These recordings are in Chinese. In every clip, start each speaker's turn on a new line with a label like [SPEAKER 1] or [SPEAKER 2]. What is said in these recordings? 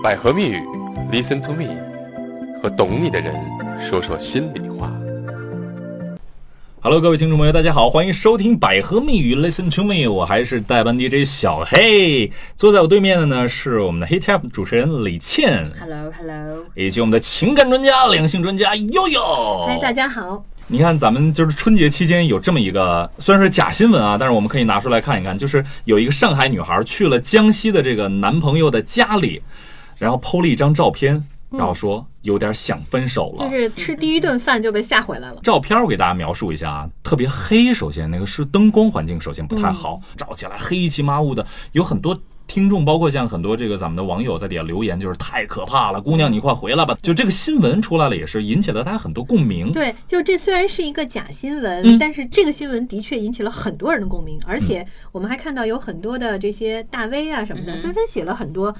[SPEAKER 1] 百合蜜语，Listen to me，和懂你的人说说心里话。
[SPEAKER 2] Hello，各位听众朋友，大家好，欢迎收听百合蜜语 Listen to me，我还是代班 DJ 小黑，坐在我对面的呢是我们的 Hit Up 主持人李倩
[SPEAKER 3] ，Hello Hello，
[SPEAKER 2] 以及我们的情感专家、两性专家悠悠。
[SPEAKER 3] 嗨，大家好。
[SPEAKER 2] 你看，咱们就是春节期间有这么一个，虽然是假新闻啊，但是我们可以拿出来看一看，就是有一个上海女孩去了江西的这个男朋友的家里，然后 PO 了一张照片，然后说有点想分手了。
[SPEAKER 3] 就是吃第一顿饭就被吓回来了。
[SPEAKER 2] 照片我给大家描述一下啊，特别黑。首先，那个是灯光环境，首先不太好，照起来黑漆麻乌的。有很多听众，包括像很多这个咱们的网友在底下留言，就是太可怕了，姑娘你快回来吧。就这个新闻出来了，也是引起了大家很多共鸣。
[SPEAKER 3] 对，就这虽然是一个假新闻，
[SPEAKER 2] 嗯
[SPEAKER 3] 但是这个新闻的确引起了很多人的共鸣，而且我们还看到有很多的这些大 V 啊什么的，纷纷写了很多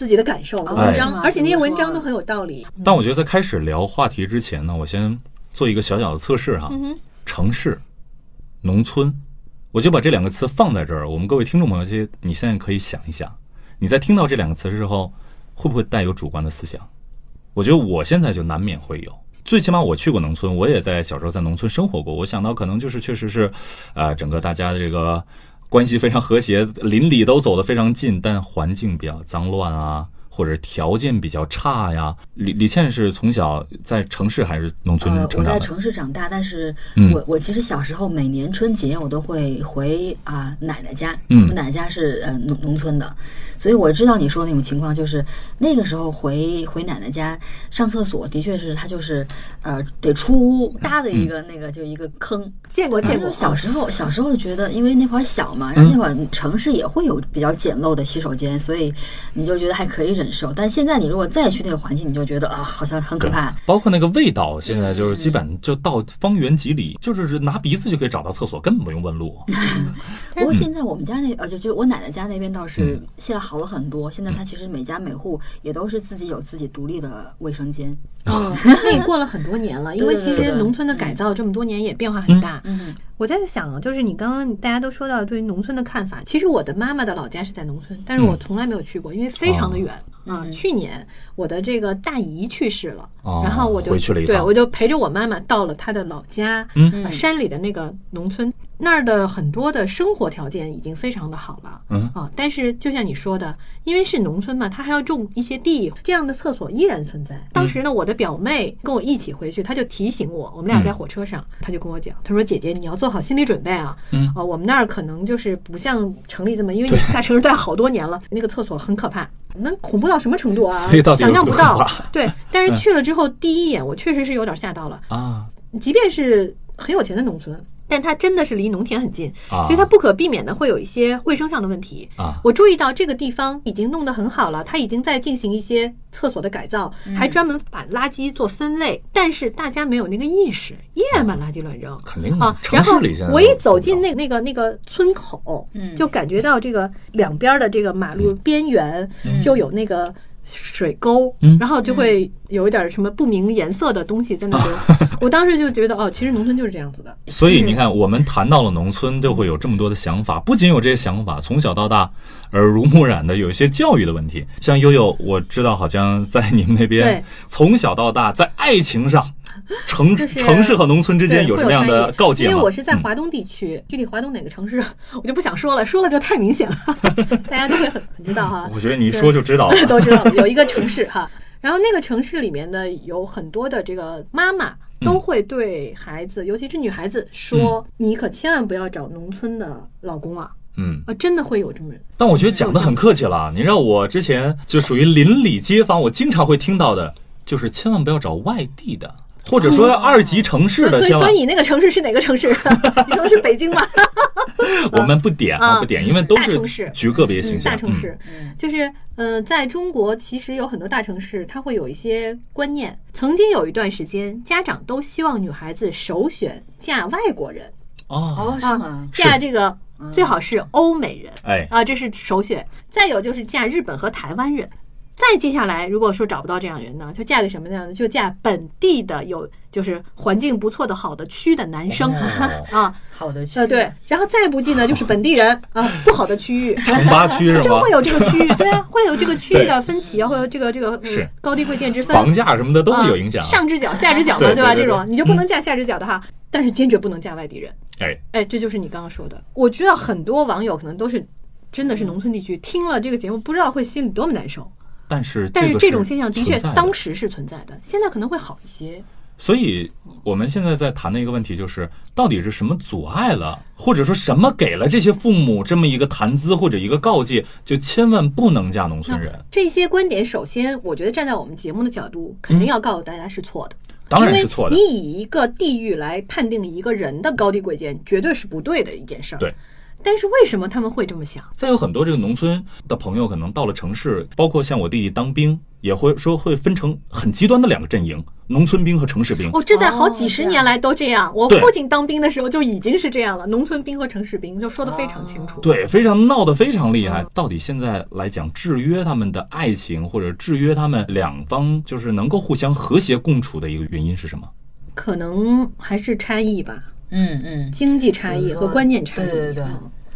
[SPEAKER 3] 自己的感受
[SPEAKER 2] 哎
[SPEAKER 3] 文章，而且那些文章都很有道理。
[SPEAKER 2] 但我觉得在开始聊话题之前呢，我先做一个小小的测试哈。
[SPEAKER 3] 嗯，
[SPEAKER 2] 城市、农村，我就把这两个词放在这儿。我们各位听众朋友，其实你现在可以想一想，你在听到这两个词之后，会不会带有主观的思想？我觉得我现在就难免会有。最起码我去过农村，我也在小时候在农村生活过。我想到可能就是确实是，呃，整个大家的这个关系非常和谐，邻里都走得非常近，但环境比较脏乱啊，或者条件比较差呀。李李倩是从小在城市还是农村
[SPEAKER 4] 呃，
[SPEAKER 2] 成长的？
[SPEAKER 4] 我在城市长大，但是
[SPEAKER 2] 嗯
[SPEAKER 4] 我我其实小时候每年春节我都会回啊、奶奶家，
[SPEAKER 2] 嗯
[SPEAKER 4] 我奶奶家是呃农农村的，所以我知道你说的那种情况，就是那个时候回回奶奶家上厕所，的确是她就是呃得出屋搭的一个那个就一个坑。
[SPEAKER 3] 见过见过，
[SPEAKER 4] 小时候小时候觉得，因为那会儿小嘛，然后那会儿城市也会有比较简陋的洗手间，所以你就觉得还可以忍受。但现在你如果再去那个环境，你就觉得啊，好像很可怕。
[SPEAKER 2] 包括那个味道，现在就是基本就到方圆几里，就是拿鼻子就可以找到厕所，根本不用问路。
[SPEAKER 4] 不过现在我们家那呃，就就我奶奶家那边倒是
[SPEAKER 2] 嗯
[SPEAKER 4] 现在好了很多。现在它其实每家每户也都是自己有自己独立的卫生间。
[SPEAKER 3] 嗯，那也过了很多年了，因为其实农村的改造这么多年也变化很大。
[SPEAKER 4] 嗯，
[SPEAKER 3] 我在想啊，就是你刚刚大家都说到对于农村的看法，其实我的妈妈的老家是在农村，但是我
[SPEAKER 2] 嗯
[SPEAKER 3] 从来没有去过，因为非常的远、啊。
[SPEAKER 4] 嗯
[SPEAKER 3] 去年我的这个大姨去世了，
[SPEAKER 2] 哦
[SPEAKER 3] 然后我就
[SPEAKER 2] 回去了一趟
[SPEAKER 3] 对我就陪着我妈妈到了她的老家，
[SPEAKER 2] 嗯
[SPEAKER 3] 啊山里的那个农村，那儿的很多的生活条件已经非常的好了。
[SPEAKER 2] 嗯
[SPEAKER 3] 啊，但是就像你说的，因为是农村嘛，他还要种一些地，这样的厕所依然存在。当时呢，我的表妹跟我一起回去，她就提醒我，我们俩在火车上，她就跟我讲，她说：“姐姐，你要做好心理准备啊，
[SPEAKER 2] 嗯
[SPEAKER 3] 啊，我们那儿可能就是不像城里这么，因为你在城市待好多年了，那个厕所很可怕，能恐怖到什么程度啊？想象不到。对，但是去了之后，第一眼我确实是有点吓到了。
[SPEAKER 2] 啊
[SPEAKER 3] 即便是很有钱的农村，但它真的是离农田很近，
[SPEAKER 2] 啊
[SPEAKER 3] 所以它不可避免的会有一些卫生上的问题。
[SPEAKER 2] 啊！
[SPEAKER 3] 我注意到这个地方已经弄得很好了，它已经在进行一些厕所的改造，还专门把垃圾做分类，但是大家没有那个意识，依然把垃圾乱扔。
[SPEAKER 2] 肯定的
[SPEAKER 3] 啊，
[SPEAKER 2] 城
[SPEAKER 3] 然后
[SPEAKER 2] 市里现在
[SPEAKER 3] 我一走进那那个那个村口，
[SPEAKER 4] 嗯
[SPEAKER 3] 就感觉到这个两边的这个马路边缘就有那个水沟，
[SPEAKER 2] 嗯
[SPEAKER 3] 然后就会有一点什么不明颜色的东西在那边。我当时就觉得，哦，其实农村就是这样子的。
[SPEAKER 2] 所以你看，我们谈到了农村，就会有这么多的想法。不仅有这些想法，从小到大耳濡目染的有一些教育的问题。像悠悠，我知道好像在你们那边，从小到大在爱情上，城
[SPEAKER 3] 就是
[SPEAKER 2] 城市和农村之间有什么样的告诫？
[SPEAKER 3] 因为我是在
[SPEAKER 2] 嗯
[SPEAKER 3] 华东地区，具体华东哪个城市我就不想说了，说了就太明显了，大家都会很很知道哈。
[SPEAKER 2] 我觉得你一说就知道了。
[SPEAKER 3] 都知道有一个城市哈，然后那个城市里面呢，有很多的这个妈妈都会对孩子，尤其是女孩子说：“你可千万不要找农村的老公啊！”
[SPEAKER 2] 嗯，
[SPEAKER 3] 啊，真的会有这么人
[SPEAKER 2] 但我觉得讲的很客气了。你让我之前就属于邻里街坊，我经常会听到的，就是千万不要找外地的，或者说二级城市的，
[SPEAKER 3] 所以
[SPEAKER 2] 千万
[SPEAKER 3] 所以你那个城市是哪个城市？你说的是北京吗？
[SPEAKER 2] 我们不点啊，
[SPEAKER 3] 啊
[SPEAKER 2] 不点，因为都
[SPEAKER 3] 大城市
[SPEAKER 2] 是局个别形
[SPEAKER 3] 嗯
[SPEAKER 2] 象。
[SPEAKER 3] 大城市，就是呃，在中国其实有很多大城市，它会有一些观念。曾经有一段时间，家长都希望女孩子首选嫁外国人
[SPEAKER 2] 哦，
[SPEAKER 4] 是吗？
[SPEAKER 3] 嫁这个最好是欧美人，
[SPEAKER 2] 哎
[SPEAKER 3] 啊，这是首选。再有就是嫁日本和台湾人。再接下来，如果说找不到这样的人呢，就嫁给什么样呢？就嫁本地的有就是环境不错的好的区的男生、
[SPEAKER 2] 哦
[SPEAKER 3] 啊，
[SPEAKER 4] 好的区
[SPEAKER 3] 呃对，然后再不济呢就是本地人 啊，不好的区域。
[SPEAKER 2] 城八区是吗
[SPEAKER 3] 真会？有这个区域，对啊，会有这个区域的分歧啊，会有这个这个嗯
[SPEAKER 2] 是
[SPEAKER 3] 高低贵贱之分，
[SPEAKER 2] 房价什么的都会有影响
[SPEAKER 3] 啊。上只脚下只脚嘛，
[SPEAKER 2] 对对
[SPEAKER 3] 吧？
[SPEAKER 2] 对对
[SPEAKER 3] 这种你就不能嫁下只脚的哈，但是坚决不能嫁外地人。
[SPEAKER 2] 哎，
[SPEAKER 3] 哎，这就是你刚刚说的。我知道很多网友可能都是真的是农村地区，听了这个节目不知道会心里多么难受。
[SPEAKER 2] 但是
[SPEAKER 3] 但是这种现象的确当时是存在的，现在可能会好一些。
[SPEAKER 2] 所以我们现在在谈的一个问题就是，到底是什么阻碍了，或者说什么给了这些父母这么一个谈资或者一个告诫，就千万不能嫁农村人？
[SPEAKER 3] 这些观点，首先我觉得站在我们节目的角度，肯定要告诉大家是错的。
[SPEAKER 2] 当然是错的
[SPEAKER 3] 你以一个地域来判定一个人的高低贵贱，绝对是不对的一件事儿。
[SPEAKER 2] 对。
[SPEAKER 3] 但是为什么他们会这么想？
[SPEAKER 2] 再有很多这个农村的朋友，可能到了城市，包括像我弟弟当兵，也会说会分成很极端的两个阵营：农村兵和城市兵。
[SPEAKER 3] 哦，这在好
[SPEAKER 4] 哦
[SPEAKER 3] 几十年来都这样。我父亲当兵的时候就已经是这样了，农村兵和城市兵就说的非常清楚。
[SPEAKER 2] 对，非常闹得非常厉害
[SPEAKER 3] 嗯。
[SPEAKER 2] 到底现在来讲，制约他们的爱情，或者制约他们两方就是能够互相和谐共处的一个原因是什么？
[SPEAKER 3] 可能还是差异吧，
[SPEAKER 4] 嗯嗯。
[SPEAKER 3] 经济差异和观念差异。
[SPEAKER 4] 对对对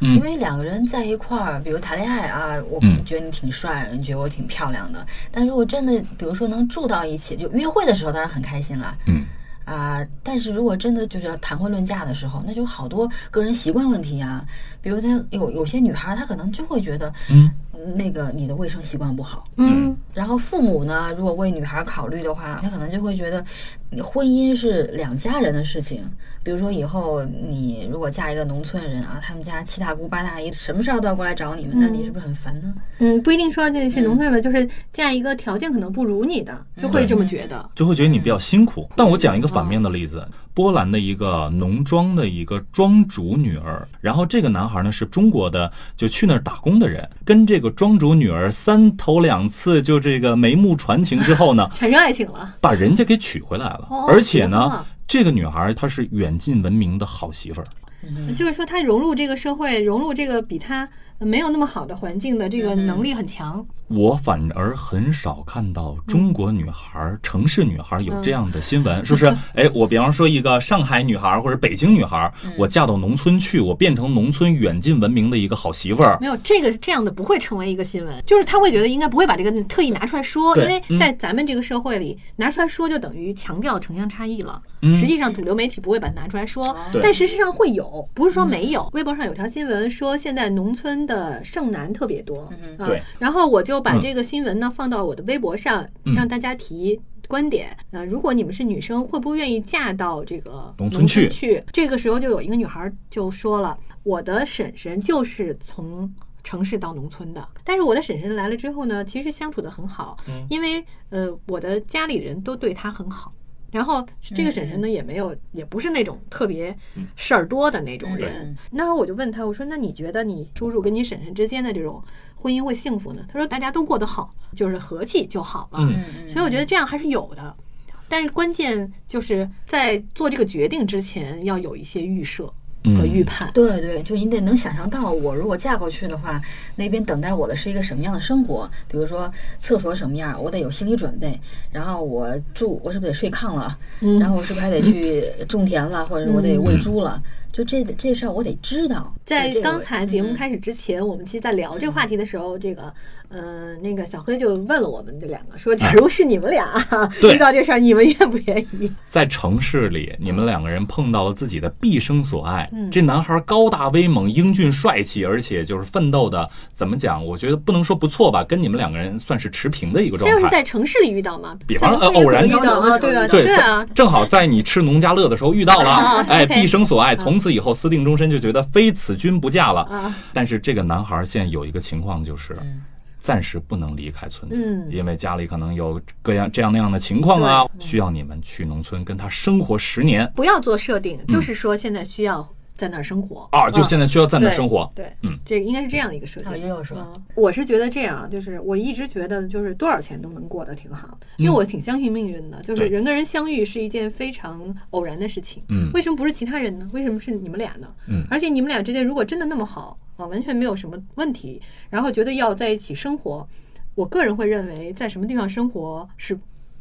[SPEAKER 4] 因为两个人在一块儿，比如谈恋爱啊，我
[SPEAKER 2] 嗯
[SPEAKER 4] 觉得你挺帅，你觉得我挺漂亮的。但如果真的，比如说能住到一起，就约会的时候当然很开心了。
[SPEAKER 2] 嗯，
[SPEAKER 4] 啊、但是如果真的就是要谈婚论嫁的时候，那就好多个人习惯问题啊。比如他有有些女孩，她可能就会觉得，
[SPEAKER 2] 嗯，
[SPEAKER 4] 那个你的卫生习惯不好。
[SPEAKER 3] 嗯，
[SPEAKER 4] 然后父母呢，如果为女孩考虑的话，他可能就会觉得，你婚姻是两家人的事情。比如说以后你如果嫁一个农村人啊，他们家七大姑八大姨什么事儿都要过来找你们，那你是不是很烦呢？
[SPEAKER 3] 嗯，不一定说这是农村人，就是嫁一个条件可能不如你的，就会这么觉得。
[SPEAKER 2] 就会觉得你比较辛苦。但我讲一个反面的例子，波兰的一个农庄的一个庄主女儿，然后这个男孩呢是中国的，就去那儿打工的人，跟这个庄主女儿三头两次就这个眉目传情之后呢，
[SPEAKER 3] 产生爱情了，
[SPEAKER 2] 把人家给娶回来了。
[SPEAKER 3] 哦，
[SPEAKER 2] 而且呢这个女孩她是远近闻名的好媳妇儿。
[SPEAKER 3] 就是说她融入这个社会，融入这个比他没有那么好的环境的这个能力很强。
[SPEAKER 2] 我反而很少看到中国女孩儿、城市女孩有这样的新闻，是不是？哎，我比方说一个上海女孩或者北京女孩儿，我嫁到农村去，我变成农村远近闻名的一个好媳妇儿。
[SPEAKER 3] 没有这个这样的不会成为一个新闻，就是他会觉得应该不会把这个特意拿出来说，因为在咱们这个社会里拿出来说就等于强调城乡差异了。
[SPEAKER 2] 嗯
[SPEAKER 3] 实际上主流媒体不会把它拿出来说，
[SPEAKER 2] 对
[SPEAKER 3] 但事实上会有，不是说没有。微博上有条新闻说现在农村的剩男特别多，啊
[SPEAKER 2] 对，
[SPEAKER 3] 然后我就把
[SPEAKER 2] 嗯
[SPEAKER 3] 这个新闻呢放到我的微博上，
[SPEAKER 2] 嗯
[SPEAKER 3] 让大家提。观点，呃，如果你们是女生，会不会愿意嫁到这个
[SPEAKER 2] 农村去
[SPEAKER 3] 去？这个时候就有一个女孩就说了，我的婶婶就是从城市到农村的，但是我的婶婶来了之后呢，其实相处的很好，
[SPEAKER 2] 嗯
[SPEAKER 3] 因为呃，我的家里人都对她很好。然后这个婶婶呢，也没有，也不是那种特别事儿多的那种人。
[SPEAKER 4] 嗯
[SPEAKER 3] 那我就问他，我说：“那你觉得你叔叔跟你婶婶之间的这种婚姻会幸福呢？”他说：“大家都过得好，就是和气就好了。
[SPEAKER 2] 嗯
[SPEAKER 4] 嗯
[SPEAKER 3] 所以我觉得这样还是有的。但是关键就是在做这个决定之前，要有一些预设和预判。
[SPEAKER 4] 对对，就你得能想象到，我如果嫁过去的话，那边等待我的是一个什么样的生活？比如说厕所什么样，我得有心理准备。然后我住，我是不是得睡炕了？
[SPEAKER 3] 嗯
[SPEAKER 4] 然后我是不是还得去 种田了，或者我得喂猪了？就这这事儿我得知道。
[SPEAKER 3] 在刚才节目
[SPEAKER 4] 嗯
[SPEAKER 3] 开始之前，我们其实，在聊这个话题的时候，这个，呃，那个小黑就问了我们这两个，说，假如是你们俩
[SPEAKER 2] 对
[SPEAKER 3] 遇到这事儿，你们愿不愿意？
[SPEAKER 2] 在城市里，你们两个人碰到了自己的毕生所爱。
[SPEAKER 3] 嗯
[SPEAKER 2] 这男孩高大威猛、英俊帅气，而且就是奋斗的，怎么讲？我觉得不能说不错吧，跟你们两个人算是持平的一个状态。
[SPEAKER 3] 他要是在城市里遇到嘛，
[SPEAKER 2] 比方说呃偶然
[SPEAKER 3] 遇到啊，对啊，
[SPEAKER 2] 对
[SPEAKER 3] 对啊，
[SPEAKER 2] 正好在你吃农家乐的时候遇到了，
[SPEAKER 3] 啊
[SPEAKER 2] 哎，毕生所爱，从此以后私定终身，就觉得非此君不嫁了。
[SPEAKER 3] 啊，
[SPEAKER 2] 但是这个男孩现在有一个情况就是。暂时不能离开村子，
[SPEAKER 3] 嗯
[SPEAKER 2] 因为家里可能有各样这样那样的情况啊，需要你们去农村跟他生活十年
[SPEAKER 3] 不要做设定，就是说现在需要在那儿生活
[SPEAKER 2] 啊，就现在需要在那儿生活。
[SPEAKER 3] 对，
[SPEAKER 2] 嗯，
[SPEAKER 3] 这个应该是这样的一个设计。
[SPEAKER 4] 也有说
[SPEAKER 3] 嗯我是觉得这样，就是我一直觉得，就是多少钱都能过得挺好，因为我挺相信命运的，就是人跟人相遇是一件非常偶然的事情。
[SPEAKER 2] 嗯
[SPEAKER 3] 为什么不是其他人呢？为什么是你们俩呢？
[SPEAKER 2] 嗯
[SPEAKER 3] 而且你们俩之间如果真的那么好啊，完全没有什么问题，然后觉得要在一起生活。我个人会认为，在什么地方生活是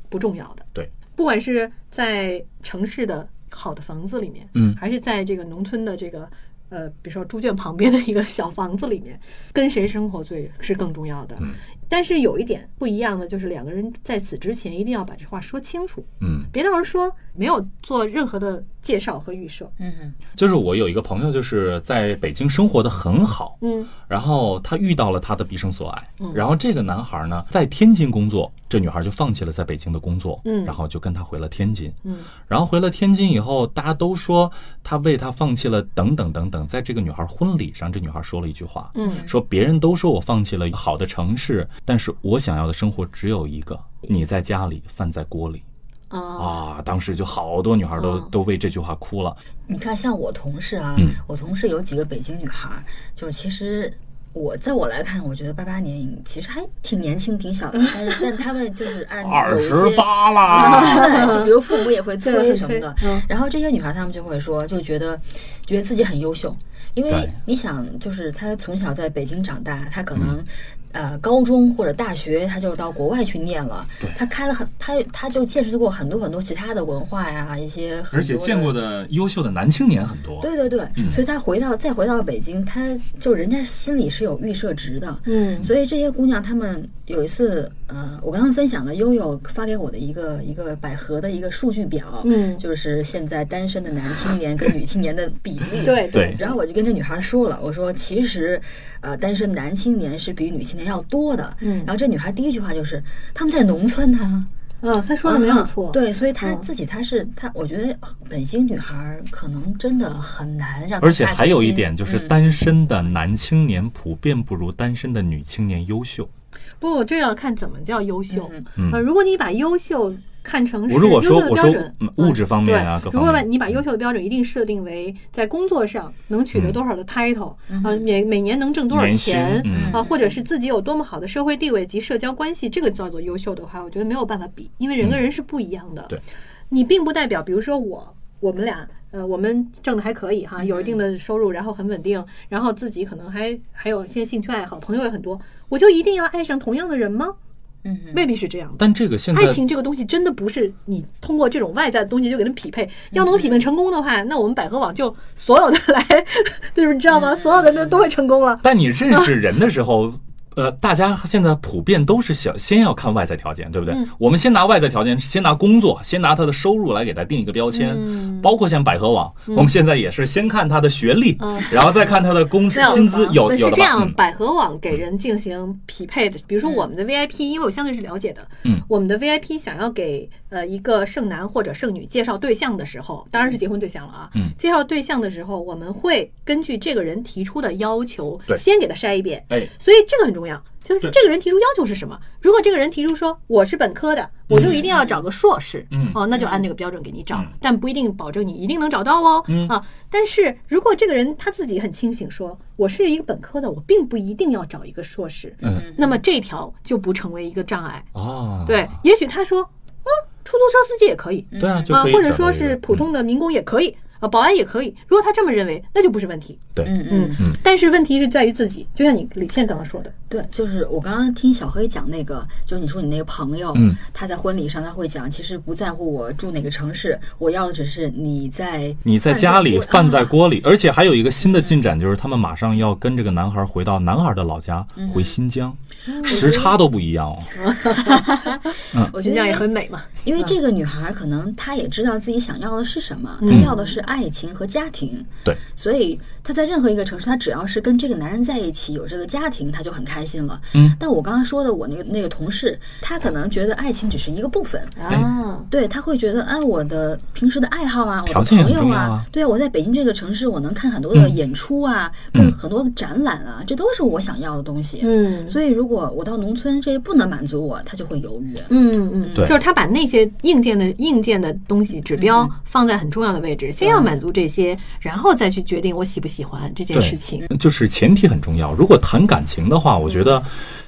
[SPEAKER 3] 不重要的。
[SPEAKER 2] 对，
[SPEAKER 3] 不管是在城市的好的房子里面，
[SPEAKER 2] 嗯
[SPEAKER 3] 还是在这个农村的这个呃，比如说猪圈旁边的一个小房子里面，跟谁生活最是更重要的。
[SPEAKER 2] 嗯
[SPEAKER 3] 但是有一点不一样的，就是两个人在此之前一定要把这话说清楚，
[SPEAKER 2] 嗯，
[SPEAKER 3] 别到时候说没有做任何的介绍和预设。
[SPEAKER 4] 嗯哼，
[SPEAKER 2] 就是我有一个朋友，就是在北京生活的很好，
[SPEAKER 3] 嗯。
[SPEAKER 2] 然后他遇到了他的毕生所爱，
[SPEAKER 3] 嗯。
[SPEAKER 2] 然后这个男孩呢在天津工作，这女孩就放弃了在北京的工作，
[SPEAKER 3] 嗯。
[SPEAKER 2] 然后就跟他回了天津，
[SPEAKER 3] 嗯。
[SPEAKER 2] 然后回了天津以后，大家都说他为他放弃了等等等等，在这个女孩婚礼上，这女孩说了一句话，
[SPEAKER 3] 嗯。
[SPEAKER 2] 说别人都说我放弃了好的城市，但是我想要的生活只有一个，你在家里，饭在锅里。
[SPEAKER 3] 啊
[SPEAKER 2] 啊！当时就好多女孩都
[SPEAKER 3] 嗯。
[SPEAKER 2] 都为这句话哭了，
[SPEAKER 4] 你看，像我同事啊，
[SPEAKER 2] 嗯。
[SPEAKER 4] 我同事有几个北京女孩儿，就其实我在我来看，我觉得八八年其实还挺年轻、挺小的，但是但他们就是按二十。
[SPEAKER 2] 八啦，
[SPEAKER 4] 对，就比如父母也会催什么的。
[SPEAKER 3] 嗯，
[SPEAKER 4] 然后这些女孩她们就会说，就觉得觉得自己很优秀，因为你想，就是她从小在北京长大，她可
[SPEAKER 2] 嗯。
[SPEAKER 4] 能。呃，高中或者大学，他就到国外去念了。他开了很，他他就见识过很多很多其他的文化呀，一些很多
[SPEAKER 2] 而且见过的优秀的男青年很多，
[SPEAKER 4] 对对对，
[SPEAKER 2] 嗯。
[SPEAKER 4] 所以他回到再回到北京，他就人家心里是有预设值的。
[SPEAKER 3] 嗯。
[SPEAKER 4] 所以这些姑娘，她们有一次，呃，我跟她们分享了悠悠发给我的一个一个百合的一个数据表，
[SPEAKER 3] 嗯。
[SPEAKER 4] 就是现在单身的男青年跟女青年的比例。
[SPEAKER 3] 对。
[SPEAKER 2] 对。
[SPEAKER 4] 然后我就跟这女孩说了，我说其实，呃，单身男青年是比女青年要多的。
[SPEAKER 3] 嗯
[SPEAKER 4] 然后这女孩第一句话就是他们在农村呢、
[SPEAKER 3] 嗯，他说的没有
[SPEAKER 4] 啊
[SPEAKER 3] 错。
[SPEAKER 4] 对，所以她
[SPEAKER 3] 嗯
[SPEAKER 4] 自己她是她，我觉得本性女孩可能真的很难让
[SPEAKER 2] 而且还有一点就是，
[SPEAKER 4] 嗯
[SPEAKER 2] 单身的男青年普遍不如单身的女青年优秀。
[SPEAKER 3] 不，这要看怎么叫优秀。
[SPEAKER 4] 嗯
[SPEAKER 2] 嗯
[SPEAKER 3] 呃，如果你把优秀看成是
[SPEAKER 2] 我如果说
[SPEAKER 3] 优秀的标准
[SPEAKER 2] 嗯物质方面啊
[SPEAKER 3] 对
[SPEAKER 2] 各方面
[SPEAKER 3] 如果把你把优秀的标准一定设定为在工作上能取得
[SPEAKER 2] 嗯
[SPEAKER 3] 多少的 title
[SPEAKER 4] 嗯
[SPEAKER 3] 啊，每每年能挣多少钱
[SPEAKER 2] 嗯
[SPEAKER 3] 啊，或者是自己有多么好的社会地位及社交关系，这个叫做优秀的话，我觉得没有办法比，因为人跟人是不一样的。你并不代表，比如说我，我们俩。呃，我们挣的还可以哈，有一定的收入，然后很稳定，然后自己可能还还有一些兴趣爱好，朋友也很多，我就一定要爱上同样的人吗？
[SPEAKER 4] 嗯
[SPEAKER 3] 未必是这样的。
[SPEAKER 2] 但这个现在
[SPEAKER 3] 爱情这个东西真的不是你通过这种外在的东西就给它匹配，要能匹配成功的话，那我们百合网就所有的来，就是你知道吗？所有的那都会成功了。
[SPEAKER 2] 但你认识人的时候，呃，大家现在普遍都是想先要看外在条件，对不对？
[SPEAKER 3] 嗯
[SPEAKER 2] 我们先拿外在条件，先拿工作，先拿他的收入来给他定一个标签。
[SPEAKER 3] 嗯
[SPEAKER 2] 包括像百合网，我们现在也是先看他的学历，
[SPEAKER 3] 嗯
[SPEAKER 2] 然后再看他的工资薪资有
[SPEAKER 3] 那
[SPEAKER 2] 有的？
[SPEAKER 3] 是这样，
[SPEAKER 2] 嗯
[SPEAKER 3] 百合网给人进行匹配的。比如说我们的 VIP，因为我相对是了解的，
[SPEAKER 2] 嗯
[SPEAKER 3] 我们的 VIP 想要给呃一个剩男或者剩女介绍对象的时候，当然是结婚对象了啊。
[SPEAKER 2] 嗯
[SPEAKER 3] 介绍对象的时候，我们会根据这个人提出的要求
[SPEAKER 2] 对，
[SPEAKER 3] 先给他筛一遍。
[SPEAKER 2] 哎，
[SPEAKER 3] 所以这个很重要，就是这个人提出要求是什么？如果这个人提出说我是本科的，我就一定要找个硕士，
[SPEAKER 2] 嗯
[SPEAKER 3] 哦，那就按这个标准给你找
[SPEAKER 2] 嗯，
[SPEAKER 3] 但不一定保证你一定能找到哦，
[SPEAKER 2] 嗯
[SPEAKER 3] 啊，但是如果这个人他自己很清醒，说我是一个本科的，我并不一定要找一个硕士，
[SPEAKER 2] 嗯
[SPEAKER 3] 那么这条就不成为一个障碍。
[SPEAKER 2] 哦，
[SPEAKER 3] 对，也许他说，嗯，出租车司机也可以，
[SPEAKER 2] 对啊，就
[SPEAKER 3] 啊，或者说是普通的民工也可以，啊，保安也可以。如果他这么认为，那就不是问题。
[SPEAKER 2] 对，
[SPEAKER 4] 嗯
[SPEAKER 3] 嗯
[SPEAKER 4] 嗯，
[SPEAKER 3] 但是问题是在于自己，就像你李倩刚刚说的，
[SPEAKER 4] 对，就是我刚刚听小黑讲那个，就是你说你那个朋友，
[SPEAKER 2] 嗯
[SPEAKER 4] 他在婚礼上他会讲，其实不在乎我住哪个城市，我要的只是你在
[SPEAKER 2] 你在家里饭在
[SPEAKER 4] 锅
[SPEAKER 2] 锅里，而且还有一个新的进展，就是他们马上要跟这个男孩回到男孩的老家，
[SPEAKER 3] 嗯
[SPEAKER 2] 回新疆，时差都不一样哦。
[SPEAKER 4] 啊，我觉得
[SPEAKER 3] 新疆也很美嘛。
[SPEAKER 4] 因为这个女孩可能她也知道自己想要的是什么，她
[SPEAKER 3] 嗯
[SPEAKER 4] 要的是爱情和家庭。
[SPEAKER 2] 对，
[SPEAKER 4] 所以她在任何一个城市，她只要是跟这个男人在一起，有这个家庭，她就很开心了。
[SPEAKER 2] 嗯，
[SPEAKER 4] 但我刚刚说的，我那个那个同事，他可能觉得爱情只是一个部分。
[SPEAKER 3] 啊，
[SPEAKER 4] 对他会觉得，哎，我的平时的爱好啊，我的
[SPEAKER 2] 条件也
[SPEAKER 4] 朋友
[SPEAKER 2] 很重要啊。
[SPEAKER 4] 对啊，我在北京这个城市，我能看很多的
[SPEAKER 2] 嗯。
[SPEAKER 4] 演出啊，
[SPEAKER 2] 嗯。
[SPEAKER 4] 跟很多展览啊，这都是我想要的东西。
[SPEAKER 3] 嗯。
[SPEAKER 4] 所以如果我到农村，这些不能满足我，他就会犹豫。
[SPEAKER 3] 嗯嗯，
[SPEAKER 2] 对。
[SPEAKER 3] 就是他把那些硬件的硬件的东西指标放在很重要的位置，先要满足这些，然后再去决定我喜不喜欢这件事情。
[SPEAKER 2] 就是前提很重要。如果谈感情的话，我觉得。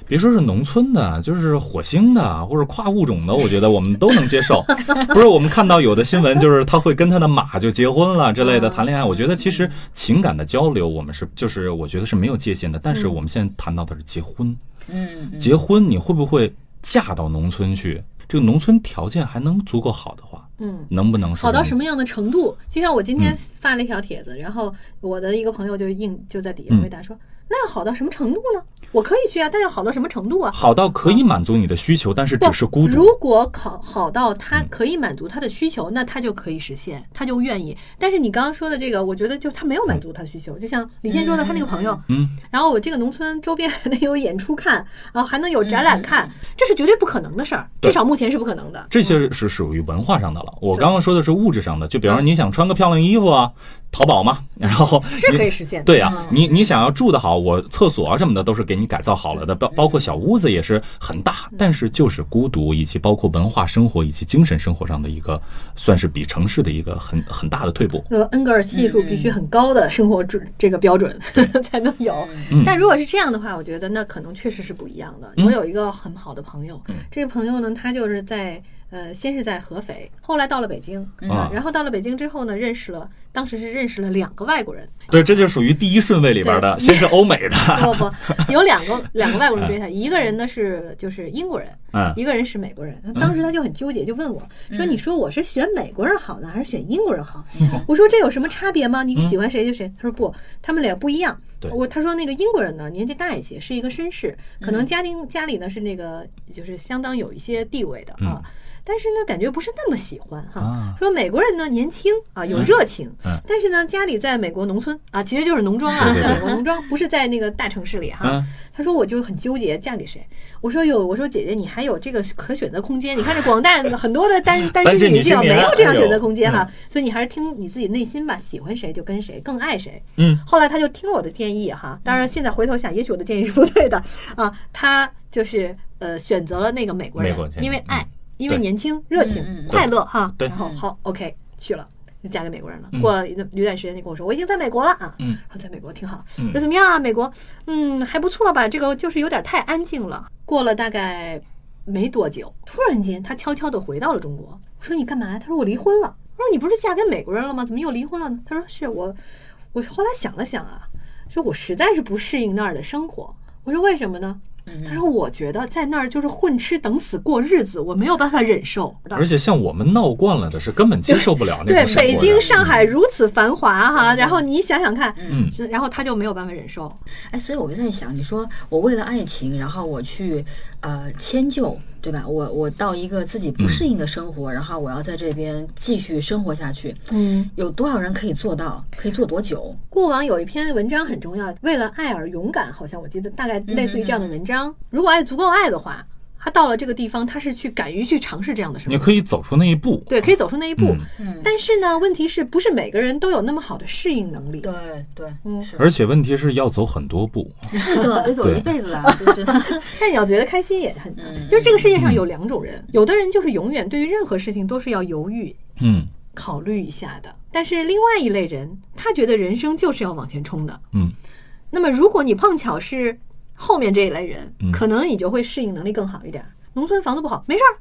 [SPEAKER 2] 别说是农村的，就是火星的或者跨物种的，我觉得我们都能接受。不是我们看到有的新闻，就是他会跟他的马就结婚了之类的谈恋爱。我觉得其实情感的交流，我们是就是我觉得是没有界限的。但是我们现在谈到的是结婚，
[SPEAKER 4] 嗯，嗯
[SPEAKER 2] 结婚你会不会嫁到农村去？这个农村条件还能足够好的话，
[SPEAKER 3] 嗯。
[SPEAKER 2] 能不能是
[SPEAKER 3] 好到什么样的程度？就像我今天
[SPEAKER 2] 嗯
[SPEAKER 3] 发了一条帖子，然后我的一个朋友就应就在底下
[SPEAKER 2] 嗯
[SPEAKER 3] 回答说：“那要好到什么程度呢？我可以去啊，但是要好到什么程度啊？
[SPEAKER 2] 好到可以满足你的需求，但是只是孤独。
[SPEAKER 3] 如果考好到他
[SPEAKER 2] 嗯
[SPEAKER 3] 可以满足他的需求，那他就可以实现，他就愿意。但是你刚刚说的这个，我觉得就他没有满足他的需求，就像李现说的，他那个朋友，
[SPEAKER 2] 嗯，
[SPEAKER 3] 然后我这个农村周边还能有演出看，然后还能有展览看，这是绝对不可能的事儿，至少目前是不可能的。
[SPEAKER 2] 这些是属于文化上的了。我刚刚说的是物质上的，就比方说你想穿个漂亮衣服啊，淘宝嘛，然后
[SPEAKER 3] 是可以实现的。
[SPEAKER 2] 对呀、你你想要住的好，我厕所啊什么的都是给你改造好了的，包包括小屋子也是很大，但是就是孤独，以及包括文化生活以及精神生活上的一个，算是比城市的一个很很大的退步。
[SPEAKER 3] 呃，恩格尔系数必须很高的生活准这个标准 才能有。
[SPEAKER 2] 嗯
[SPEAKER 3] 但如果是这样的话，我觉得那可能确实是不一样的。
[SPEAKER 2] 嗯
[SPEAKER 3] 我有一个很好的朋友，这个朋友呢，他就是在呃，先是在合肥，后来到了北京。
[SPEAKER 2] 啊。
[SPEAKER 3] 然后到了北京之后呢，认识了，当时是认识了两个外国人，
[SPEAKER 2] 对，这就属于第一顺位里边的，先是欧美的，
[SPEAKER 3] 不 不，有两个两个外国人追他，一个人呢是就是英国人，
[SPEAKER 2] 嗯
[SPEAKER 3] 一个人是美国人。当时他就很纠结，就问我说：“你说我是选美国人好呢，还是选英国人好？”我说：“这有什么差别吗？你喜欢谁就谁。”他说：“不，他们俩不一样。”我他说那个英国人呢年纪大一些，是一个绅士，可能家庭家里呢是那个就是相当有一些地位的啊。但是呢，感觉不是那么喜欢哈。
[SPEAKER 2] 啊
[SPEAKER 3] 说美国人呢年轻啊，有热情，
[SPEAKER 2] 嗯
[SPEAKER 3] 但是呢家里在美国农村啊，其实就是农庄啊，美国农庄不是在那个大城市里哈。
[SPEAKER 2] 嗯
[SPEAKER 3] 他说我就很纠结嫁给谁。我说有，我说姐姐你还有这个可选择空间。你看这广大很多的单 单身
[SPEAKER 2] 女
[SPEAKER 3] 女性没有这样选择空间哈，所以你还是听你自己内心吧，喜欢谁就跟谁，更爱谁。
[SPEAKER 2] 嗯，
[SPEAKER 3] 后来他就听了我的建议哈，当然现在回头想，也许我的建议是不对的啊。他就是呃选择了那个美国人因为爱
[SPEAKER 2] 嗯，
[SPEAKER 3] 因为年轻、热情快乐哈。
[SPEAKER 2] 对
[SPEAKER 4] 嗯
[SPEAKER 3] 然后好，OK 去了。就嫁给美国人了。
[SPEAKER 2] 嗯
[SPEAKER 3] 过了一段一段时间，就跟我说，我已经在美国了啊。
[SPEAKER 2] 嗯
[SPEAKER 3] 说在美国挺好。
[SPEAKER 2] 嗯
[SPEAKER 3] 说怎么样啊？美国，嗯，还不错吧？这个就是有点太安静了。过了大概没多久，突然间他悄悄地回到了中国。我说你干嘛呀？他说我离婚了。我说你不是嫁给美国人了吗？怎么又离婚了呢？他说是我，我后来想了想啊，说我实在是不适应那儿的生活。我说为什么呢？他说我觉得在那儿就是混吃等死过日子，我没有办法忍受。
[SPEAKER 2] 而且像我们闹惯了的是根本接受不了那
[SPEAKER 3] 对
[SPEAKER 2] 种对
[SPEAKER 3] 北京、上海如此繁华哈，然后你想想看，
[SPEAKER 2] 嗯
[SPEAKER 3] 然后他就没有办法忍受。
[SPEAKER 4] 哎，所以我就在想，你说我为了爱情，然后我去呃迁就，对吧？我我到一个自己不适应的生活，然后我要在这边继续生活下去，
[SPEAKER 3] 嗯，
[SPEAKER 4] 有多少人可以做到？可以做多久？
[SPEAKER 3] 过往有一篇文章很重要，为了爱而勇敢，好像我记得大概类似于这样的文章。如果爱足够爱的话，他到了这个地方，他是去敢于去尝试这样的生活。你。
[SPEAKER 2] 可以走出那一步。
[SPEAKER 3] 对，可以走出那一步。
[SPEAKER 2] 嗯。
[SPEAKER 4] 嗯，
[SPEAKER 3] 但是呢，问题是不是每个人都有那么好的适应能力？
[SPEAKER 4] 对对，
[SPEAKER 3] 嗯。
[SPEAKER 4] 是。
[SPEAKER 2] 而且问题是要走很多步，
[SPEAKER 4] 是的，得走一辈子啊，就是。
[SPEAKER 3] 但你要觉得开心也很就是这个世界上有两种人，有的人就是永远对于任何事情都是要犹豫、
[SPEAKER 2] 嗯。
[SPEAKER 3] 考虑一下的，但是另外一类人，他觉得人生就是要往前冲的。
[SPEAKER 2] 嗯，
[SPEAKER 3] 那么如果你碰巧是后面这一类人
[SPEAKER 2] 嗯，
[SPEAKER 3] 可能你就会适应能力更好一点。农村房子不好，没事儿，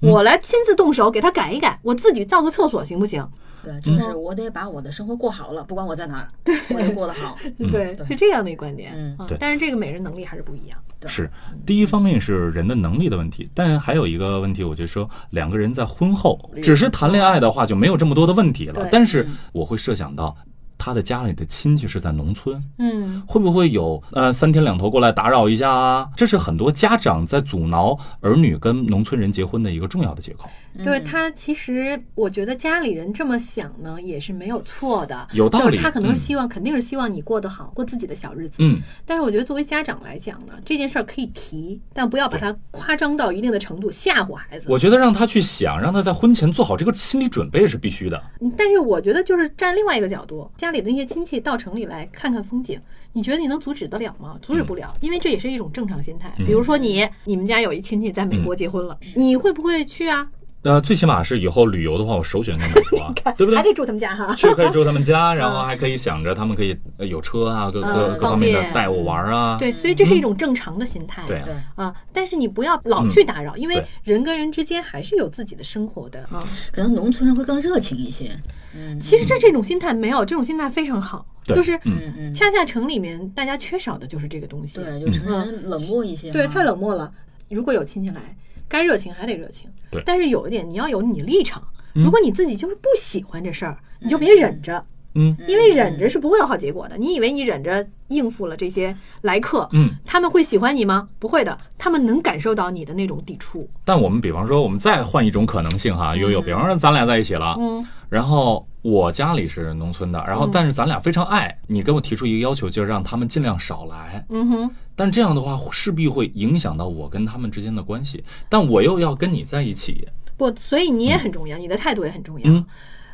[SPEAKER 3] 我来亲自动手给他改一改，我自己造个厕所行不行？
[SPEAKER 4] 对，
[SPEAKER 3] 嗯
[SPEAKER 4] 就是我得把我的生活过好了，不管我在哪儿，我得过得好。
[SPEAKER 3] 对，
[SPEAKER 4] 对
[SPEAKER 3] 是这样的一个观点。
[SPEAKER 4] 嗯
[SPEAKER 3] 啊
[SPEAKER 2] 对
[SPEAKER 3] 但是这个每人能力还是不一样。
[SPEAKER 2] 是第一方面是人的能力的问题，但还有一个问题，我就说两个人在婚后只是谈恋爱的话，就没有这么多的问题了。但是我会设想到他的家里的亲戚是在农村，
[SPEAKER 3] 嗯，
[SPEAKER 2] 会不会有呃三天两头过来打扰一下啊？这是很多家长在阻挠儿女跟农村人结婚的一个重要的借口。
[SPEAKER 3] 对他其实我觉得家里人这么想呢，也是没有错的。
[SPEAKER 2] 有道理
[SPEAKER 3] 他可能是
[SPEAKER 2] 嗯
[SPEAKER 3] 希望，肯定是希望你过得好，过自己的小日子。
[SPEAKER 2] 嗯，
[SPEAKER 3] 但是我觉得作为家长来讲呢，这件事儿可以提，但不要把它夸张到一定的程度，吓唬孩子。
[SPEAKER 2] 我觉得让他去想，让他在婚前做好这个心理准备是必须的。
[SPEAKER 3] 嗯但是我觉得就是站另外一个角度，家里的那些亲戚到城里来看看风景，你觉得你能阻止得了吗？阻止不了，因为这也是一种正常心态。
[SPEAKER 2] 嗯
[SPEAKER 3] 比如说你，你们家有一亲戚在美国结婚了，你会不会去啊？
[SPEAKER 2] 呃，最起码是以后旅游的话，我首选在美国啊，对不对？
[SPEAKER 3] 还得住他们家哈。
[SPEAKER 2] 去可以住他们家，然后还可以想着他们可以呃有车啊，各各
[SPEAKER 3] 嗯
[SPEAKER 2] 各方面的带我玩啊。
[SPEAKER 3] 对，所以这是一种正常的心态。
[SPEAKER 2] 对啊，
[SPEAKER 3] 啊，但是你不要老去打扰，因为人跟人之间还是有自己的生活的啊。
[SPEAKER 4] 可能农村人会更热情一些。嗯，
[SPEAKER 3] 其实这这种心态没有，这种心态非常好，就是
[SPEAKER 4] 嗯嗯，
[SPEAKER 3] 恰恰城里面大家缺少的就是这个东西。
[SPEAKER 4] 对，就城市人冷漠一些。
[SPEAKER 3] 对，太冷漠了。如果有亲戚来，该热情还得热情。
[SPEAKER 2] 对。
[SPEAKER 3] 但是有一点，你要有你立场。
[SPEAKER 2] 嗯
[SPEAKER 3] 如果你自己就是不喜欢这事儿，你就别忍着，
[SPEAKER 2] 嗯
[SPEAKER 3] 因为忍着是不会有好结果的。你以为你忍着应付了这些来客，
[SPEAKER 2] 嗯，
[SPEAKER 3] 他们会喜欢你吗？不会的，他们能感受到你的那种抵触。
[SPEAKER 2] 但我们比方说，我们再换一种可能性哈，悠悠，比方说咱俩在一起了，
[SPEAKER 3] 嗯，
[SPEAKER 2] 然后我家里是农村的，然后但是咱俩非常爱你，给我提出一个要求，就是让他们尽量少来。
[SPEAKER 3] 嗯哼，
[SPEAKER 2] 但这样的话势必会影响到我跟他们之间的关系，但我又要跟你在一起，
[SPEAKER 3] 不，所以你也很重要，你的态度也很重要。
[SPEAKER 2] 嗯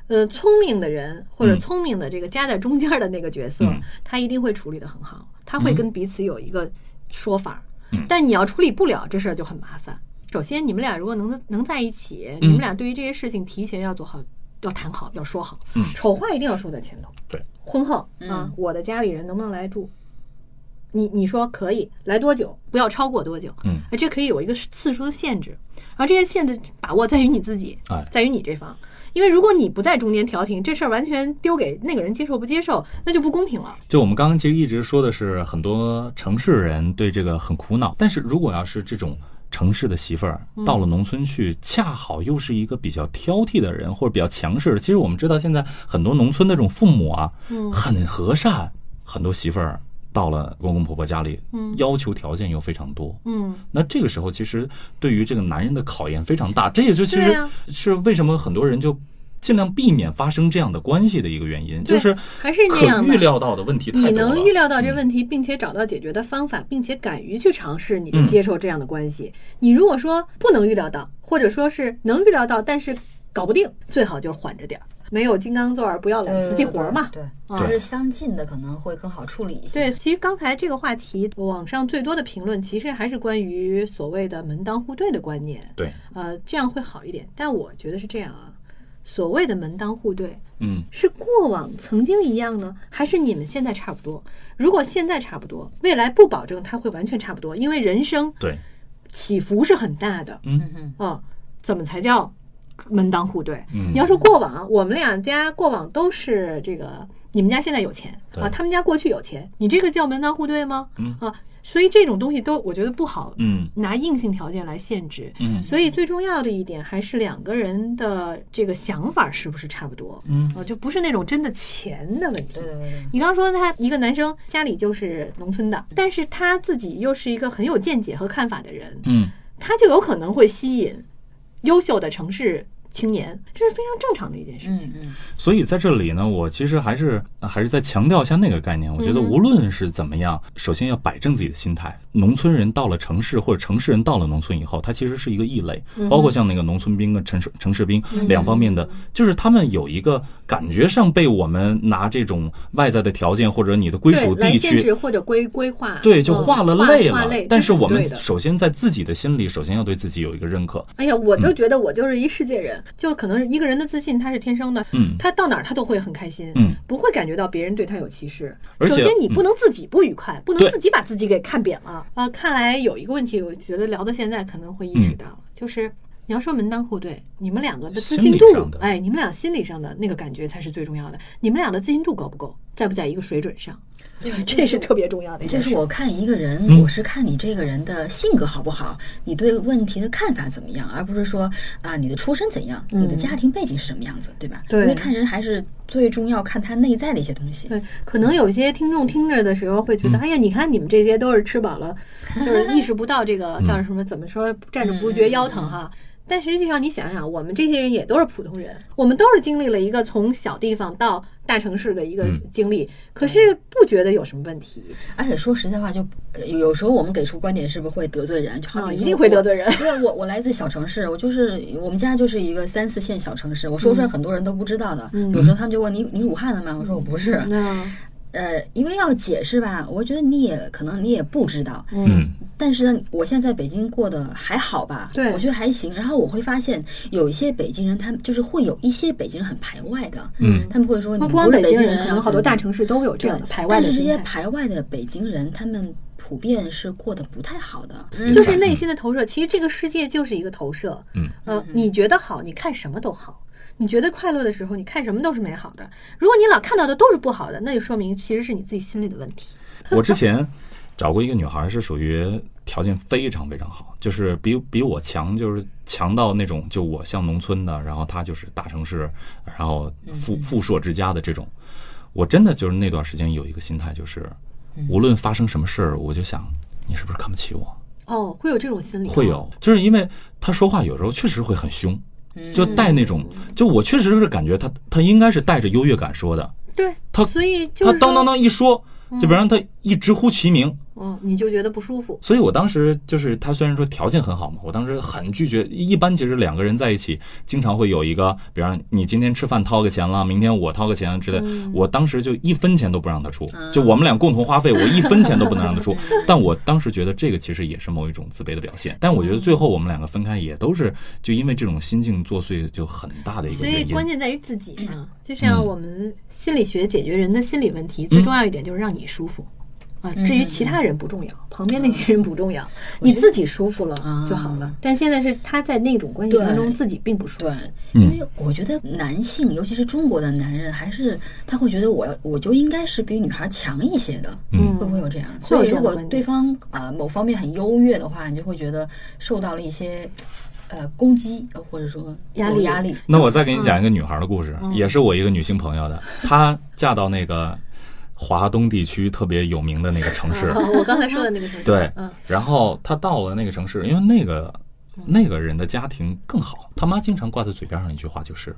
[SPEAKER 3] 呃，聪明的人或者
[SPEAKER 2] 嗯
[SPEAKER 3] 聪明的这个夹在中间的那个角色，
[SPEAKER 2] 嗯
[SPEAKER 3] 他一定会处理得很好，他会
[SPEAKER 2] 嗯
[SPEAKER 3] 跟彼此有一个说法。
[SPEAKER 2] 嗯
[SPEAKER 3] 但你要处理不了这事儿就很麻烦。首先，你们俩如果能能在一起，
[SPEAKER 2] 嗯
[SPEAKER 3] 你们俩对于这些事情提前要做好，要谈好，要说好。
[SPEAKER 2] 嗯
[SPEAKER 3] 丑话一定要说在前头。
[SPEAKER 2] 对，
[SPEAKER 3] 婚后啊
[SPEAKER 4] 嗯，
[SPEAKER 3] 我的家里人能不能来住？你你说可以来多久？不要超过多久？
[SPEAKER 2] 嗯
[SPEAKER 3] 啊，这可以有一个次数的限制，而这些限制把握在于你自己，
[SPEAKER 2] 哎
[SPEAKER 3] 在于你这方。因为如果你不在中间调停，这事儿完全丢给那个人接受不接受，那就不公平了。
[SPEAKER 2] 就我们刚刚其实一直说的是很多城市人对这个很苦恼，但是如果要是这种城市的媳妇儿到了农村去，恰好又是一个比较挑剔的人或者比较强势的，其实我们知道现在很多农村的这种父母啊，
[SPEAKER 3] 嗯
[SPEAKER 2] 很和善，很多媳妇儿到了公公婆婆家里，
[SPEAKER 3] 嗯。
[SPEAKER 2] 要求条件又非常多，
[SPEAKER 3] 嗯，
[SPEAKER 2] 那这个时候，其实对于这个男人的考验非常大，这也就其实是为什么很多人就尽量避免发生这样的关系的一个原因，就是
[SPEAKER 3] 还是那
[SPEAKER 2] 可
[SPEAKER 3] 样的。
[SPEAKER 2] 预料到的问题太多了。
[SPEAKER 3] 你能预料到这
[SPEAKER 2] 嗯
[SPEAKER 3] 问题，并且找到解决的方法，并且敢于去尝试，你就
[SPEAKER 2] 嗯。
[SPEAKER 3] 接受这样的关系。你如果说不能预料到，或者说是能预料到，但是搞不定，最好就是缓着点儿，没有金刚钻不要揽瓷器活儿嘛。
[SPEAKER 4] 对，
[SPEAKER 3] 啊
[SPEAKER 4] 对就是相近的可能会更好处理一些。
[SPEAKER 3] 对，其实刚才这个话题，网上最多的评论其实还是关于所谓的门当户对的观念，
[SPEAKER 2] 对，
[SPEAKER 3] 呃，这样会好一点。但我觉得是这样啊，所谓的门当户对，
[SPEAKER 2] 嗯
[SPEAKER 3] 是过往曾经一样呢，还是你们现在差不多？如果现在差不多，未来不保证它会完全差不多，因为人生
[SPEAKER 2] 对，
[SPEAKER 3] 起伏是很大的
[SPEAKER 2] 嗯
[SPEAKER 3] 啊。怎么才叫门当户对？
[SPEAKER 2] 嗯
[SPEAKER 3] 你要说过往，我们两家过往都是这个，你们家现在有钱啊，他们家过去有钱，你这个叫门当户对吗？
[SPEAKER 2] 嗯
[SPEAKER 3] 啊，所以这种东西都我觉得不好
[SPEAKER 2] 嗯
[SPEAKER 3] 拿硬性条件来限制。
[SPEAKER 2] 嗯
[SPEAKER 3] 所以最重要的一点还是两个人的这个想法是不是差不多？
[SPEAKER 2] 嗯
[SPEAKER 3] 啊，就不是那种真的钱的问题
[SPEAKER 4] 对。对对对，
[SPEAKER 3] 你刚刚说他一个男生家里就是农村的，但是他自己又是一个很有见解和看法的人，
[SPEAKER 2] 嗯
[SPEAKER 3] 他就有可能会吸引优秀的城市青年，这是非常正常的一件事情。
[SPEAKER 4] 嗯嗯，
[SPEAKER 2] 所以在这里呢，我其实还是呃还是再强调一下那个概念。我觉得无论是怎么样，首先要摆正自己的心态。农村人到了城市，或者城市人到了农村以后，他其实是一个异类。
[SPEAKER 3] 嗯
[SPEAKER 2] 包括像那个农村兵跟城市城市兵两方面的，就是他们有一个感觉上被我们拿这种外在的条件或者你的归属地
[SPEAKER 3] 限制
[SPEAKER 2] 区。
[SPEAKER 3] 或者规规划，
[SPEAKER 2] 对，就
[SPEAKER 3] 嗯
[SPEAKER 2] 划了
[SPEAKER 3] 划
[SPEAKER 2] 类了。但是我们首先在自己的心里，首先要对自己有一个认可。
[SPEAKER 3] 哎呀，我就觉得我就是一世界人，就可能一个人的自信他是天生的，
[SPEAKER 2] 嗯
[SPEAKER 3] 他到哪儿他都会很开心，
[SPEAKER 2] 嗯，
[SPEAKER 3] 不会感觉到别人对他有歧视。首先你不能自己不愉快，不能自己把自己给看扁了啊。看来有一个问题，我觉得聊到现在可能会意识到，就是。你要说门当户对，你们两个的自信度哎，你们俩心理上的那个感觉才是最重要的。你们俩的自信度够不够，在不在一个水准上，这是特别重要的一件事。
[SPEAKER 4] 就是我看一个人，
[SPEAKER 2] 嗯
[SPEAKER 4] 我是看你这个人的性格好不好，你对问题的看法怎么样，而不是说啊你的出身怎样，你的家庭背景是什么样子，对吧？
[SPEAKER 3] 对
[SPEAKER 4] 因为看人还是最重要看他内在的一些东西。
[SPEAKER 3] 对，可能有些听众听着的时候会觉得，
[SPEAKER 2] 嗯
[SPEAKER 3] 哎呀，你看你们这些都是吃饱了，就是意识不到这个
[SPEAKER 2] 嗯
[SPEAKER 3] 叫什么，怎么说，站着不觉腰疼哈。但实际上，你想想，我们这些人也都是普通人，我们都是经历了一个从小地方到大城市的一个
[SPEAKER 2] 嗯
[SPEAKER 3] 经历，可是不觉得有什么问题
[SPEAKER 4] 而且说实在话就，呃有有时候我们给出观点是不是会得罪人？就好
[SPEAKER 3] 啊，一定会得罪人。
[SPEAKER 4] 对，我我来自小城市，我就是我们家就是一个三四线小城市，我说出来很多人都不知道的。
[SPEAKER 3] 嗯
[SPEAKER 4] 有时候他们就问你你是武汉的吗？我说我不是。
[SPEAKER 3] 那
[SPEAKER 4] 呃，因为要解释吧，我觉得你也可能你也不知道，
[SPEAKER 2] 嗯
[SPEAKER 4] 但是呢，我现在在北京过得还好吧？
[SPEAKER 3] 对
[SPEAKER 4] 我觉得还行。然后我会发现有一些北京人，他们就是会有一些北京人很排外的，
[SPEAKER 2] 嗯
[SPEAKER 4] 他们会说你
[SPEAKER 3] 不光北京人，可能好多大城市都有这样的排外的
[SPEAKER 4] 但是这些。排外的北京人，他们普遍是过得不太好的。
[SPEAKER 3] 就是内心的投射。其实这个世界就是一个投射。
[SPEAKER 2] 嗯，
[SPEAKER 3] 呃，你觉得好，你看什么都好；你觉得快乐的时候，你看什么都是美好的。如果你老看到的都是不好的，那就说明其实是你自己心里的问题。
[SPEAKER 2] 我之前找过一个女孩，是属于条件非常非常好，就是比比我强，就是强到那种就我像农村的，然后她就是大城市，然后富富硕之家的这种。我真的就是那段时间有一个心态，就是无论发生什么事儿，我就想你是不是看不起我？
[SPEAKER 3] 哦，会有这种心理，
[SPEAKER 2] 会有，就是因为她说话有时候确实会很凶，就带那种，就我确实是感觉他他应该是带着优越感说的，
[SPEAKER 3] 对，
[SPEAKER 2] 他
[SPEAKER 3] 所以就是说
[SPEAKER 2] 她当当当一说，就比方他一直呼其名，
[SPEAKER 3] 嗯，你就觉得不舒服。
[SPEAKER 2] 所以我当时就是他虽然说条件很好嘛，我当时很拒绝。一般其实两个人在一起，经常会有一个，比方你今天吃饭掏个钱了，明天我掏个钱之类。我当时就一分钱都不让他出，就我们俩共同花费，我一分钱都不能让他出。但我当时觉得这个其实也是某一种自卑的表现。但我觉得最后我们两个分开也都是就因为这种心境作祟，就很大的一个
[SPEAKER 3] 所以。关键在于自己嘛，就像
[SPEAKER 2] 嗯
[SPEAKER 3] 我们心理学解决人的心理问题，最重要一点就是让你舒服。啊，至于其他人不重要，旁边那些人不重要，你自己舒服了就好了。但现在是他在那种关系当中自己并不舒服
[SPEAKER 4] 对，，
[SPEAKER 2] 嗯
[SPEAKER 4] 因为我觉得男性，尤其是中国的男人，还是他会觉得我我就应该是比女孩强一些的，
[SPEAKER 2] 嗯
[SPEAKER 4] 会不会有这样？所以如果对方啊、呃某方面很优越的话，你就会觉得受到了一些呃攻击，呃或者说
[SPEAKER 3] 压力
[SPEAKER 4] 压力。
[SPEAKER 2] 那我再给你讲一个女孩的故事，也是我一个女性朋友的，她嫁到那个华东地区特别有名的那个城市，
[SPEAKER 3] 我刚才说的那个城市，
[SPEAKER 2] 对
[SPEAKER 3] 嗯，
[SPEAKER 2] 然后他到了那个城市，因为那个那个人的家庭更好，他妈经常挂在嘴边上一句话就是：“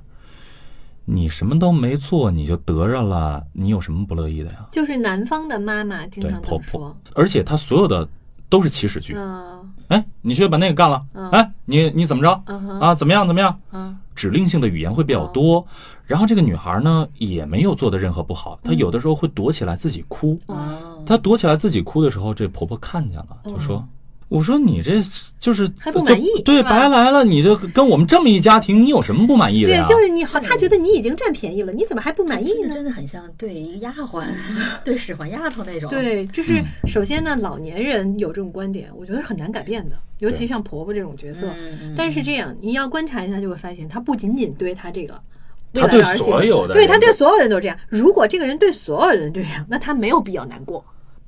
[SPEAKER 2] 你什么都没做，你就得着了，你有什么不乐意的呀？
[SPEAKER 3] 就是南方的妈妈？”经
[SPEAKER 2] 对，
[SPEAKER 3] 常这
[SPEAKER 2] 婆婆，，而且她所有的都是祈使句，
[SPEAKER 3] 嗯
[SPEAKER 2] 哎，你去把那个干了，哎，你你怎么着？啊？怎么样怎么样？
[SPEAKER 3] 嗯。
[SPEAKER 2] 指令性的语言会比较多。然后这个女孩呢，也没有做的任何不好，她有的时候会躲起来自己哭。
[SPEAKER 4] 哦，
[SPEAKER 2] 她躲起来自己哭的时候，这婆婆看见了，就说：“我说你这就是
[SPEAKER 3] 还不满意
[SPEAKER 2] 对，白来了，你就跟我们这么一家庭，你有什么不满意的
[SPEAKER 3] 对？”，就是你好，她觉得你已经占便宜了，你怎么还不满意呢？
[SPEAKER 4] 真的很像对一个丫鬟，对使唤丫头那种。，
[SPEAKER 3] 对，就是
[SPEAKER 2] 嗯
[SPEAKER 3] 首先呢，老年人有这种观点，我觉得是很难改变的，尤其像婆婆这种角色。
[SPEAKER 4] 嗯
[SPEAKER 3] 但是这样，你要观察一下，就会发现，她不仅仅对她这个未
[SPEAKER 2] 他对所有的
[SPEAKER 3] 对他对所有人都这样。如果这个人对所有人这样，那他没有必要难过。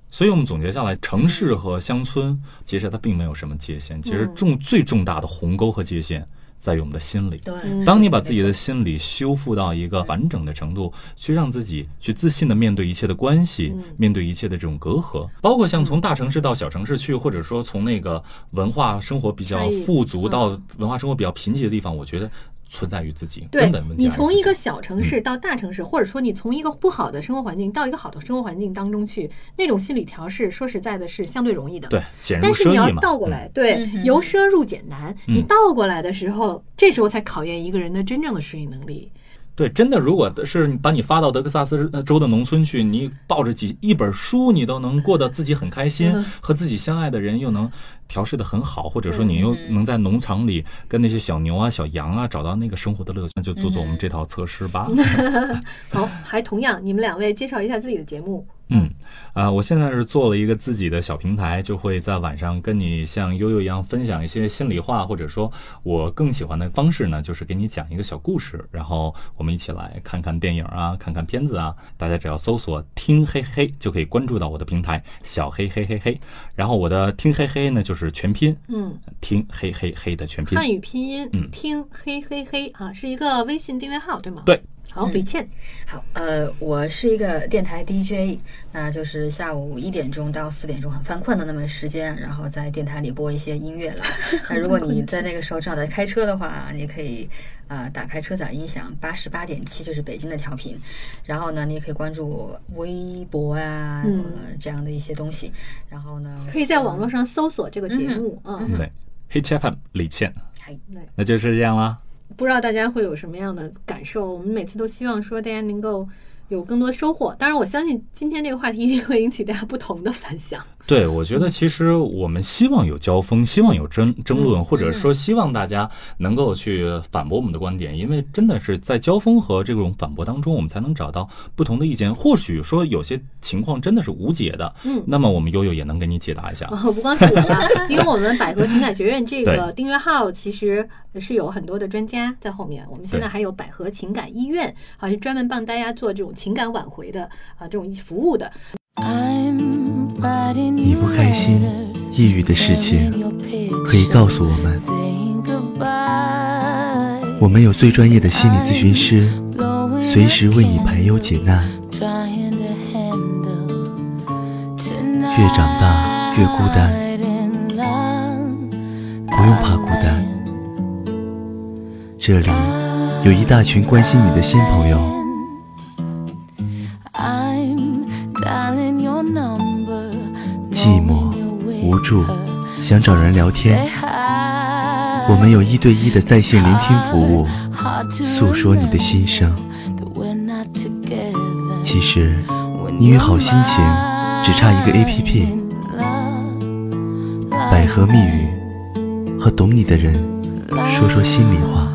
[SPEAKER 2] 所以我们总结下来，城市和乡村其实它并没有什么界限，其实
[SPEAKER 3] 嗯。
[SPEAKER 2] 重最重大的鸿沟和界限在于我们的心里。
[SPEAKER 4] 对，
[SPEAKER 3] 嗯。
[SPEAKER 2] 当你把自己的心理修复到一个完整的程度，去让自己去自信的面对一切的关系，
[SPEAKER 3] 嗯
[SPEAKER 2] 面对一切的这种隔阂，包括像从大城市到小城市去，或者说从那个文化生活比较富足到文化生活比较贫瘠的地方，我觉得存在于自己
[SPEAKER 3] 对
[SPEAKER 2] 根本问题
[SPEAKER 3] 你从一个小城市到大城市，或者说你从一个不好的生活环境到一个好的生活环境当中去，那种心理调试，说实在的是相对容易的。
[SPEAKER 2] 对减入
[SPEAKER 3] 但是你要倒过来，对，由奢入俭难。你
[SPEAKER 2] 嗯
[SPEAKER 3] 倒过来的时候，这时候才考验一个人的真正的适应能力。
[SPEAKER 2] 对，真的，如果是把你发到德克萨斯州的农村去，你抱着几一本书，你都能过得自己很开心，
[SPEAKER 3] 嗯
[SPEAKER 2] 和自己相爱的人又能调试的很好，或者说你又能在农场里跟那些小牛啊、小羊啊找到那个生活的乐趣，那就做做我们这套测试吧。
[SPEAKER 3] 好，还同样，你们两位介绍一下自己的节目。
[SPEAKER 2] 嗯，啊、我现在是做了一个自己的小平台，就会在晚上跟你像悠悠一样分享一些心里话，或者说我更喜欢的方式呢，就是给你讲一个小故事，然后我们一起来看看电影啊，看看片子啊。大家只要搜索“听嘿嘿”就可以关注到我的平台“小黑嘿嘿嘿”，然后我的“听嘿嘿”呢就是全拼，
[SPEAKER 3] 嗯，
[SPEAKER 2] 听嘿嘿嘿的全拼。
[SPEAKER 3] 汉语拼音，
[SPEAKER 2] 嗯
[SPEAKER 3] 听嘿嘿嘿啊，是一个微信订阅号，对吗？。
[SPEAKER 2] 对，
[SPEAKER 3] 好，李倩，
[SPEAKER 4] 好，呃，我是一个电台 DJ，那就是下午一点钟到四点钟很犯困的那么时间，然后在电台里播一些音乐了。那如果你在那个时候正好在开车的话，你可以呃打开车载音响八十八点七，这是北京的调频。然后呢，你也可以关注我微博啊、
[SPEAKER 3] 嗯
[SPEAKER 4] 呃、这样的一些东西。然后呢，
[SPEAKER 3] 可以在网络上搜索这个节目啊。
[SPEAKER 2] 对，H F M 李倩，
[SPEAKER 4] 还
[SPEAKER 2] 那就是这样啦。
[SPEAKER 3] 不知道大家会有什么样的感受？我们每次都希望说大家能够有更多收获。当然，我相信今天这个话题一定会引起大家不同的反响。
[SPEAKER 2] 对，我觉得其实我们希望有交锋，希望有争争论，或者说希望大家能够去反驳我们的观点，因为真的是在交锋和这种反驳当中，我们才能找到不同的意见。或许说有些情况真的是无解的，
[SPEAKER 3] 嗯
[SPEAKER 2] 那么我们悠悠也能给你解答一下。
[SPEAKER 3] 哦，不光是我吧，因为我们百合情感学院这个订阅号其实是有很多的专家在后面。我们现在还有百合情感医院，好，是专门帮大家做这种情感挽回的啊这种服务的。
[SPEAKER 5] 你不开心、抑郁的事情，可以告诉我们，我们有最专业的心理咨询师，随时为你排忧解难。越长大越孤单，不用怕孤单，这里有一大群关心你的新朋友。寂寞、无助，想找人聊天，我们有一对一的在线聆听服务，诉说你的心声。其实，你与好心情只差一个 APP，百合蜜语和懂你的人说说心里话。